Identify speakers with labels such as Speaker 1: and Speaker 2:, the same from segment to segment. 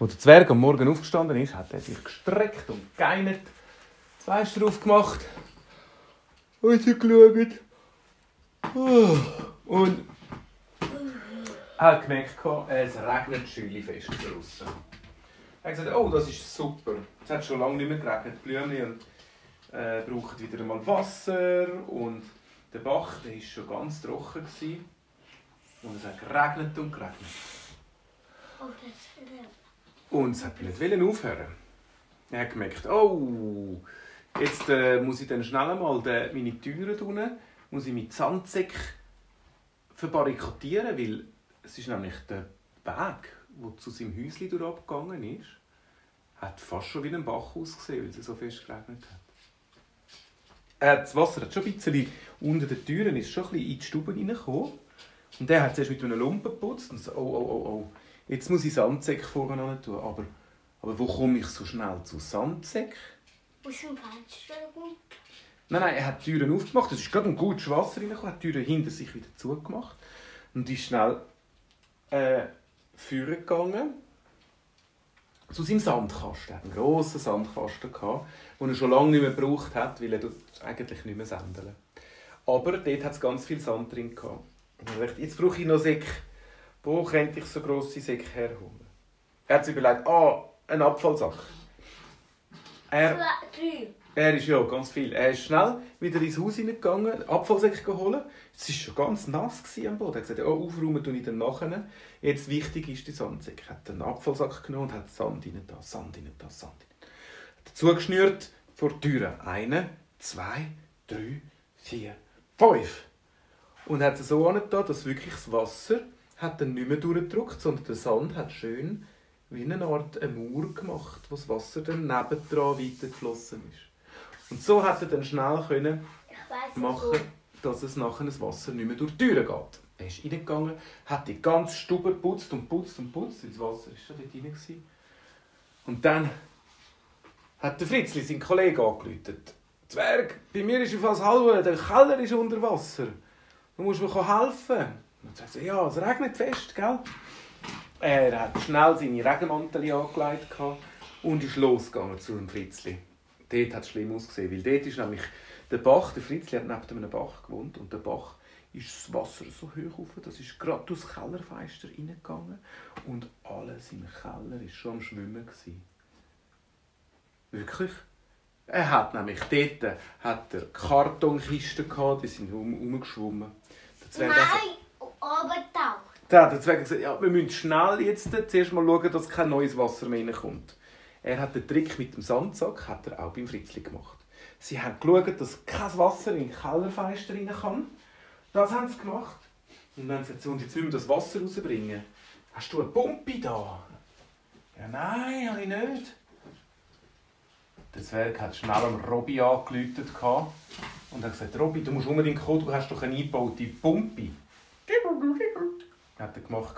Speaker 1: Als der Zwerg am Morgen aufgestanden ist, hat er sich gestreckt und geinert, das Fenster aufgemacht, rausgeschaut oh, und hat gemerkt, es regnet fest draußen. Er hat gesagt, oh, das ist super. Es hat schon lange nicht mehr geregnet. Die Blümchen äh, brauchen wieder einmal Wasser und der Bach der war schon ganz trocken. Gewesen. Und es hat geregnet und geregnet. Und es hat nicht aufhören. Er hat gemerkt, oh, jetzt äh, muss ich dann schnell mal meine Türen tun, muss ich mit Sandsäck verbarrikadieren, weil es ist nämlich der Weg, der zu seinem Häuschen durchgegangen ist, hat fast schon wie ein Bach ausgesehen, weil es so fest geregnet hat. Äh, das Wasser hat schon ein bisschen unter den Türen ist schon ein bisschen in die Stube reingekommen. Und der hat zuerst mit einer Lumpe geputzt und so, oh, oh, oh, oh, jetzt muss ich Sandsäcke vorne tun. Aber, aber wo komme ich so schnell zu Sandsäck?
Speaker 2: Aus dem Fenster gut.
Speaker 1: Nein, nein, er hat die Türen aufgemacht. Es ist gerade ein gutes Wasser reingekommen, hat die Türen hinter sich wieder zugemacht und ist schnell äh, führen gegangen zu seinem Sandkasten. Er hatte einen grossen Sandkasten, den er schon lange nicht mehr gebraucht hat, weil er eigentlich nicht mehr sändeln Aber dort hat es ganz viel Sand drin. Gehabt. Und er dachte, jetzt brauche ich noch Säcke. Wo könnte ich so grosse Säcke herholen? Er hat sich überlegt, ah, ein Abfallsack. Er, er ist ja ganz viel. Er ist schnell wieder ins Haus hineingegangen, Abfallsäcke geholt. Es war schon ganz nass am Boden. Er hat gesagt, oh, aufräumen tue ich dann nachher. Jetzt wichtig ist die Sandsäcke. Er hat einen Abfallsack genommen und hat Sand rein da, Sand rein da, Sand rein. Hat zugeschnürt vor die Türe. Eine, zwei, drei, vier, fünf. Und hat es so angetan, dass wirklich das Wasser hat dann nicht mehr durchgedrückt, sondern der Sand hat schön wie eine Art eine Mauer gemacht, wo das Wasser dann nebendran weitergeflossen ist. Und so hat er dann schnell können machen, dass es nachher das Wasser nicht mehr durch die Türen geht. Er ist reingegangen, hat die ganze Stube geputzt und putzt und putzt, das Wasser ist schon dort rein. Und dann hat der Fritzli, sein Kollege, angerufen. Zwerg, bei mir ist fast halb, der Keller ist unter Wasser. Du musst mir helfen. Und dann sagt er, ja, es regnet fest, gell? Er hat schnell seine Regenmantel angelegt und ist losgegangen zu dem Fritzli. Dort hat es schlimm ausgesehen, weil dort ist nämlich der Bach, der Fritzli hat neben einem Bach gewohnt und der Bach ist das Wasser so hoch auf, das ist gerade durchs Kellerfenster reingegangen und alles im Keller war schon am Schwimmen. Gewesen. Wirklich. Er hat nämlich dort hat er Kartonkisten gehabt, die sind umgeschwommen.
Speaker 2: Nein,
Speaker 1: Da hat der Zwerg gesagt, ja, wir müssen schnell jetzt zuerst mal schauen, dass kein neues Wasser mehr reinkommt. Er hat den Trick mit dem Sandsack hat er auch beim Fritzli gemacht. Sie haben geschaut, dass kein Wasser in den Kellerfenster rein kann. Das haben sie gemacht. Und dann haben sie gesagt, und jetzt müssen wir das Wasser rausbringen. Hast du eine Pumpe da? Ja, nein, habe ich nicht. Der Zwerg hat schnell am Robby angeläutet und hat gesagt, Robby, du musst unbedingt kommen, du hast doch eine eingebaute Pumpe hat er gemacht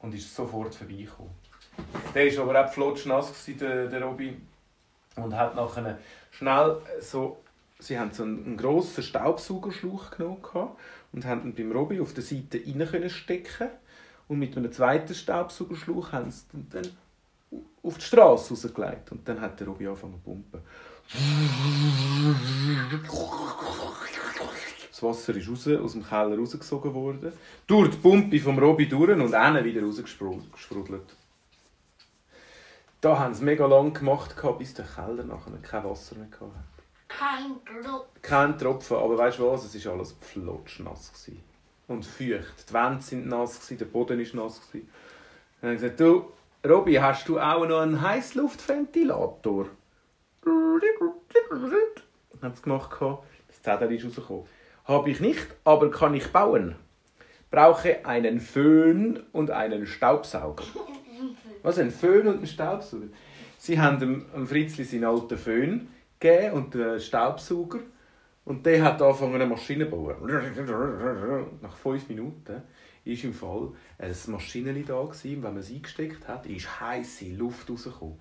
Speaker 1: und ist sofort vorbeigekommen. Der war aber auch flotschnass, der, der Robby, und hat nachher schnell so, sie haben so einen, einen grossen Staubsaugerschlauch genommen und haben ihn beim Robby auf der Seite rein stecken und mit einem zweiten Staubsaugerschlauch haben sie dann auf die Straße rausgelegt und dann hat der Robby angefangen zu pumpen. Das Wasser ist raus, aus dem Keller rausgesogen worden, durch die Pumpe vom Robby durch und dann wieder rausgesprudelt. Da haben sie mega lang gemacht, bis der Keller nachher kein Wasser mehr hatte.
Speaker 2: Kein Tropfen.
Speaker 1: Kein Tropfen, aber weißt du was? Es war alles flotschnass. Und feucht. Die Wände waren nass, der Boden war nass. Dann haben sie gesagt, du, Robby, hast du auch noch einen Heißluftventilator? Dann haben sie gemacht, das Zettel ist rausgekommen. Habe ich nicht, aber kann ich bauen. Brauche einen Föhn und einen Staubsauger. Was, ein Föhn und ein Staubsauger? Sie haben dem, dem Fritzli seinen alten Föhn gegeben und den Staubsauger. Und der hat angefangen, eine Maschine zu bauen. Nach fünf Minuten war im Fall ein Maschinenli da gewesen, wenn man es eingesteckt hat, ist heiße Luft rausgekommen.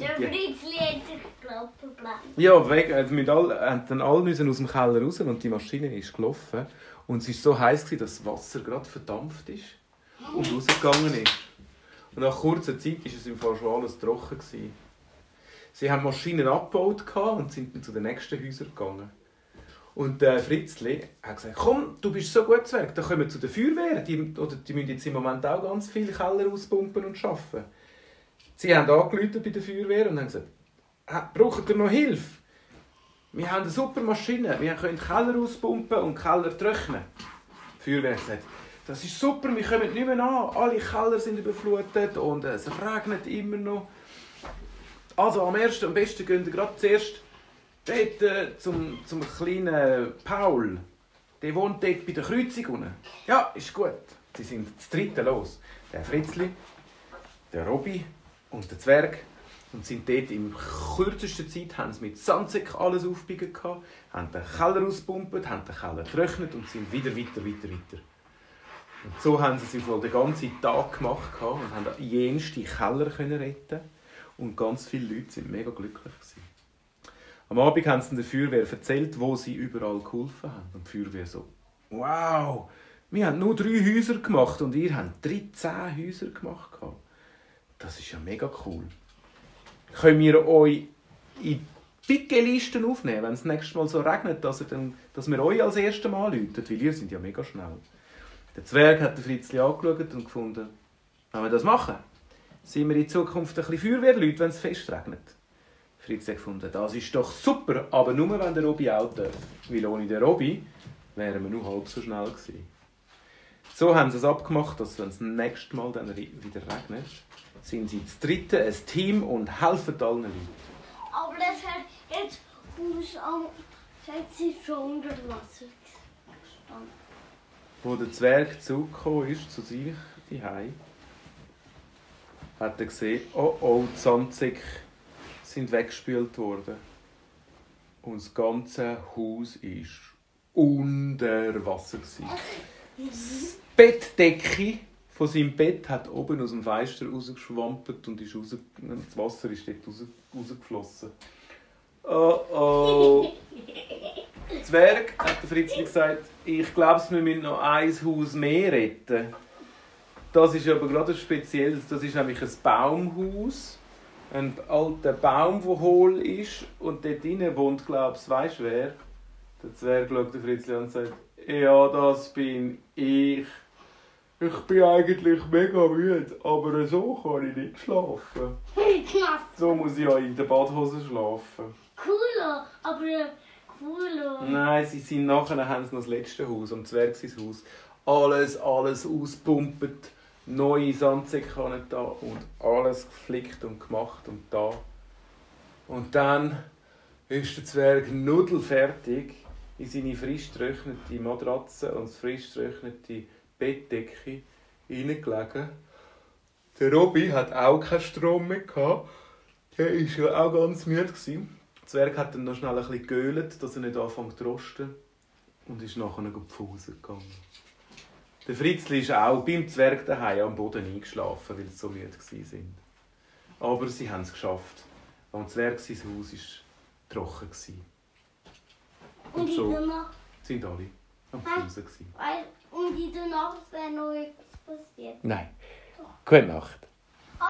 Speaker 2: Der Fritzli hat sich gelaufen
Speaker 1: Ja, weg, also mit all, dann alle müssen aus dem Keller raus und die Maschine ist gelaufen. Und es war so heiß, dass das Wasser gerade verdampft ist und rausgegangen ist. Und nach kurzer Zeit war es im Fall schon alles trocken. Gewesen. Sie haben Maschinen abgebaut und sind dann zu den nächsten Häusern gegangen. Und der Fritzli hat gesagt, komm, du bist so gut Zwerg, dann kommen wir zu der Feuerwehr. Die, oder die müssen jetzt im Moment auch ganz viele Keller auspumpen und arbeiten. Sie haben angerufen bei der Feuerwehr und haben gesagt, braucht ihr noch Hilfe? Wir haben eine super Maschine, wir können Keller auspumpen und Keller trocknen. Die Feuerwehr gesagt, das ist super, wir kommen nicht mehr an. Alle Keller sind überflutet und es regnet immer noch. Also am ersten, am besten gehen wir gerade zuerst dort, äh, zum, zum kleinen Paul. Der wohnt dort bei der Kreuzung unten. Ja, ist gut. Sie sind das dritte los. Der Fritzli, der Robby und der Zwerg. Und sind dort in kürzesten Zeit haben sie mit Sandsäck alles gehabt, haben den Keller auspumpt, haben den Keller getrocknet und sind wieder weiter, weiter, weiter. Und so haben sie es wohl den ganzen Tag gemacht und haben jenste Keller können retten und ganz viele Leute sind mega glücklich gewesen. Am Abend haben sie der Feuerwehr erzählt, wo sie überall geholfen haben. Und die Feuerwehr so, wow, wir haben nur drei Häuser gemacht und ihr habt 13 Häuser gemacht. Das ist ja mega cool. Können wir euch in dicke Listen aufnehmen, wenn es das nächste Mal so regnet, dass, ihr dann, dass wir euch als erstes Mal läuten, weil ihr sind ja mega schnell. Der Zwerg hat den Fritzli angeschaut und gefunden, wenn wir das machen, sind wir in Zukunft ein bisschen Feuerwehrleute, wenn es fest regnet. Fritz hat gefunden, das ist doch super, aber nur wenn der Robby auch darf. Weil ohne den Robby wären wir nur halb so schnell gewesen. So haben sie es abgemacht, dass wenn es das nächste Mal dann wieder regnet, sind sie das dritte ein Team und helfen allen Leuten.
Speaker 2: Aber das hat jetzt Haus am sie schon unter Wasser gestanden.
Speaker 1: Wo der Zwerg zurückgekommen ist zu sich daheim, hat er gesehen, oh oh, die Sandsäcke sind weggespült worden. Und das ganze Haus war unter Wasser. Die Bettdecke von seinem Bett hat oben aus dem Fenster rausgeschwampert und ist raus, das Wasser ist dort raus, rausgeflossen. Oh oh. Zwerg, hat der Fritzli gesagt, ich glaube, wir müssen noch ein Haus mehr retten. Das ist aber gerade ein spezielles, das ist nämlich ein Baumhaus. Ein alter Baum, der hohl ist und dort drinnen wohnt, glaube ich, weißt wer? Der Zwerg schaut den Fritzli an und sagt, ja, das bin ich. Ich bin eigentlich mega müde, aber so kann ich nicht schlafen. So muss ich ja in der Badhose schlafen.
Speaker 2: Cooler, aber cooler.
Speaker 1: Nein, sie sind nachher haben sie noch das letzte Haus, am Zwerg sein Haus. Alles, alles auspumpet, neue Sandsäcke da und alles geflickt und gemacht und da. Und dann ist der Zwerg nudelfertig in seine frisch getrocknete Matratze und frisch getrocknete Bettdecke reingelegen. Der Robby hat auch keinen Strom mehr. Der war ja auch ganz müde. Gewesen. Der Zwerg hat dann noch schnell ein bisschen geölt, dass er nicht anfängt zu rosten. Und ist nachher Pause gegangen. Der Fritzli ist auch beim Zwerg daheim am Boden eingeschlafen, weil sie so müde waren. Aber sie haben es geschafft. Am Zwerg sein Haus war trocken.
Speaker 2: Und, so Nacht?
Speaker 1: sind alle am Pause.
Speaker 2: Und in der Nacht wäre noch etwas passiert?
Speaker 1: Nein. Gute Nacht.